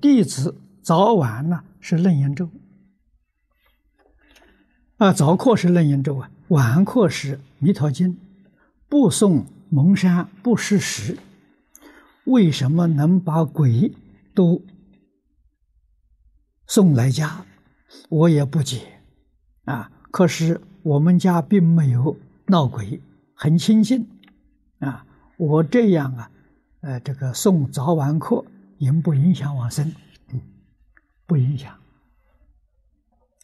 弟子早晚呢是楞严咒，啊，早课是楞严咒啊，晚课是弥陀经，不诵蒙山不施食，为什么能把鬼都送来家？我也不解啊。可是我们家并没有闹鬼，很清净啊。我这样啊，呃，这个送早晚课。影不影响往生？不影响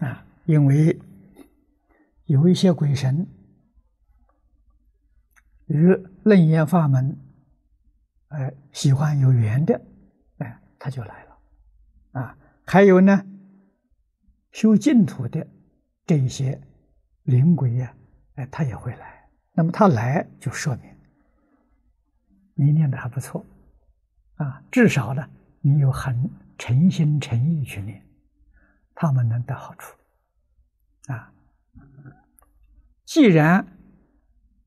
啊，因为有一些鬼神与楞严法门，哎，喜欢有缘的，哎，他就来了啊。还有呢，修净土的这一些灵鬼呀，哎，他也会来。那么他来就说明你念的还不错。啊，至少呢，你有很诚心诚意去念，他们能得好处。啊，既然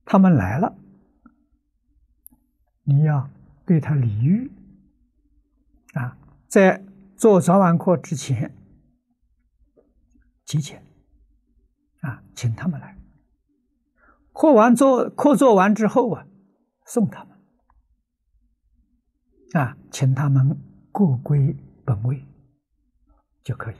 他们来了，你要对他礼遇。啊，在做早晚课之前，提前，啊，请他们来。课完做课做完之后啊，送他们。啊，请他们各归本位就可以。